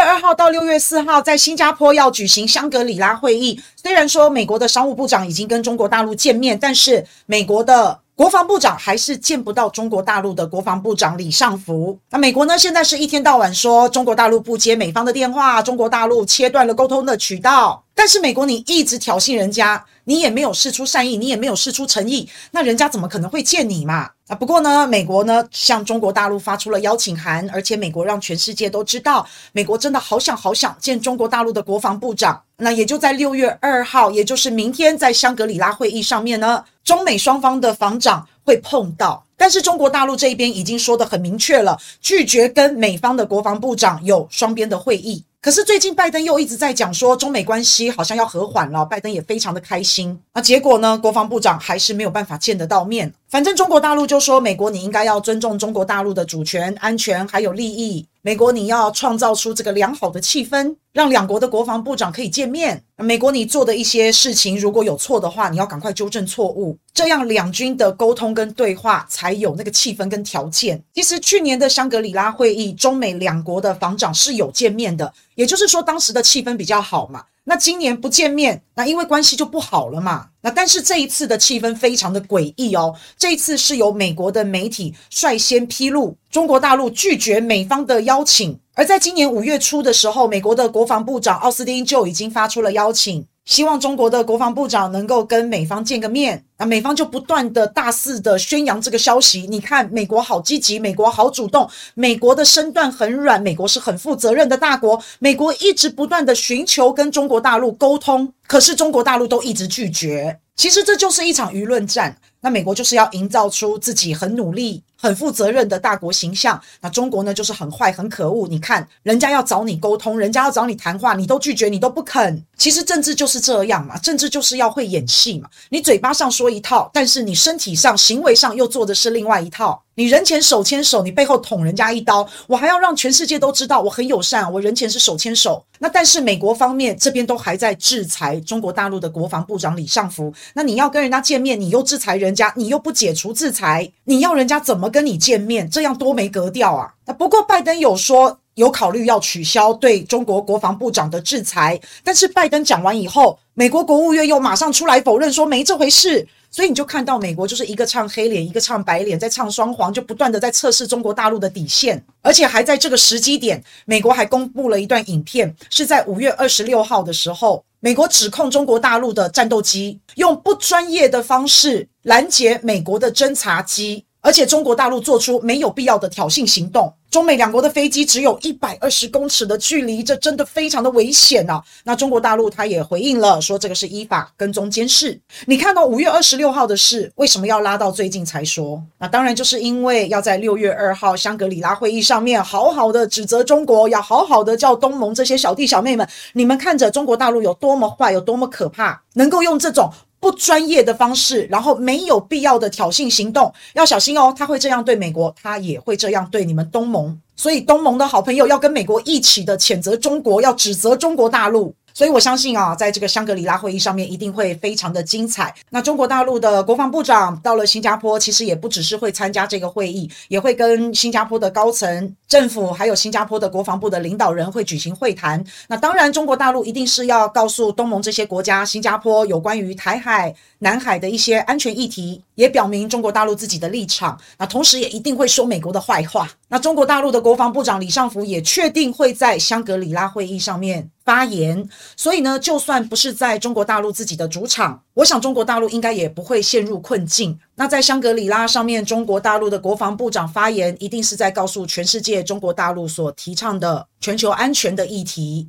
月二号到六月四号在新加坡要举行香格里拉会议。虽然说美国的商务部长已经跟中国大陆见面，但是美国的国防部长还是见不到中国大陆的国防部长李尚福。那美国呢？现在是一天到晚说中国大陆不接美方的电话，中国大陆切断了沟通的渠道。但是美国你一直挑衅人家，你也没有释出善意，你也没有释出诚意，那人家怎么可能会见你嘛？啊，不过呢，美国呢向中国大陆发出了邀请函，而且美国让全世界都知道，美国真的好想好想见中国大陆的国防部长。那也就在六月二号，也就是明天，在香格里拉会议上面呢，中美双方的防长会碰到。但是中国大陆这一边已经说得很明确了，拒绝跟美方的国防部长有双边的会议。可是最近拜登又一直在讲说中美关系好像要和缓了，拜登也非常的开心。啊结果呢，国防部长还是没有办法见得到面。反正中国大陆就说，美国你应该要尊重中国大陆的主权、安全还有利益。美国你要创造出这个良好的气氛，让两国的国防部长可以见面。美国你做的一些事情如果有错的话，你要赶快纠正错误，这样两军的沟通跟对话才有那个气氛跟条件。其实去年的香格里拉会议，中美两国的防长是有见面的，也就是说当时的气氛比较好嘛。那今年不见面，那因为关系就不好了嘛。那但是这一次的气氛非常的诡异哦。这一次是由美国的媒体率先披露，中国大陆拒绝美方的邀请。而在今年五月初的时候，美国的国防部长奥斯汀就已经发出了邀请。希望中国的国防部长能够跟美方见个面，啊美方就不断的大肆的宣扬这个消息。你看，美国好积极，美国好主动，美国的身段很软，美国是很负责任的大国，美国一直不断的寻求跟中国大陆沟通，可是中国大陆都一直拒绝。其实这就是一场舆论战，那美国就是要营造出自己很努力。很负责任的大国形象，那中国呢，就是很坏、很可恶。你看，人家要找你沟通，人家要找你谈话，你都拒绝，你都不肯。其实政治就是这样嘛，政治就是要会演戏嘛。你嘴巴上说一套，但是你身体上、行为上又做的是另外一套。你人前手牵手，你背后捅人家一刀，我还要让全世界都知道我很友善，我人前是手牵手。那但是美国方面这边都还在制裁中国大陆的国防部长李尚福，那你要跟人家见面，你又制裁人家，你又不解除制裁，你要人家怎么跟你见面，这样多没格调啊！那不过拜登有说有考虑要取消对中国国防部长的制裁，但是拜登讲完以后，美国国务院又马上出来否认说没这回事。所以你就看到美国就是一个唱黑脸，一个唱白脸，在唱双簧，就不断的在测试中国大陆的底线，而且还在这个时机点，美国还公布了一段影片，是在五月二十六号的时候，美国指控中国大陆的战斗机用不专业的方式拦截美国的侦察机。而且中国大陆做出没有必要的挑衅行动，中美两国的飞机只有一百二十公尺的距离，这真的非常的危险啊！那中国大陆他也回应了，说这个是依法跟踪监视。你看到五月二十六号的事，为什么要拉到最近才说？那当然就是因为要在六月二号香格里拉会议上面好好的指责中国，要好好的叫东盟这些小弟小妹们，你们看着中国大陆有多么坏，有多么可怕，能够用这种。不专业的方式，然后没有必要的挑衅行动，要小心哦。他会这样对美国，他也会这样对你们东盟。所以东盟的好朋友要跟美国一起的谴责中国，要指责中国大陆。所以我相信啊，在这个香格里拉会议上面一定会非常的精彩。那中国大陆的国防部长到了新加坡，其实也不只是会参加这个会议，也会跟新加坡的高层政府还有新加坡的国防部的领导人会举行会谈。那当然，中国大陆一定是要告诉东盟这些国家，新加坡有关于台海、南海的一些安全议题，也表明中国大陆自己的立场。那同时也一定会说美国的坏话。那中国大陆的国防部长李尚福也确定会在香格里拉会议上面发言，所以呢，就算不是在中国大陆自己的主场，我想中国大陆应该也不会陷入困境。那在香格里拉上面，中国大陆的国防部长发言，一定是在告诉全世界，中国大陆所提倡的全球安全的议题。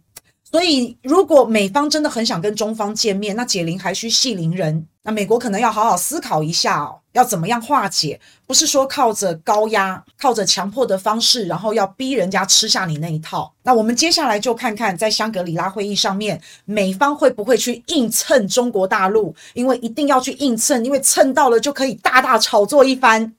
所以，如果美方真的很想跟中方见面，那解铃还须系铃人。那美国可能要好好思考一下哦，要怎么样化解？不是说靠着高压、靠着强迫的方式，然后要逼人家吃下你那一套。那我们接下来就看看，在香格里拉会议上面，美方会不会去硬蹭中国大陆？因为一定要去硬蹭，因为蹭到了就可以大大炒作一番。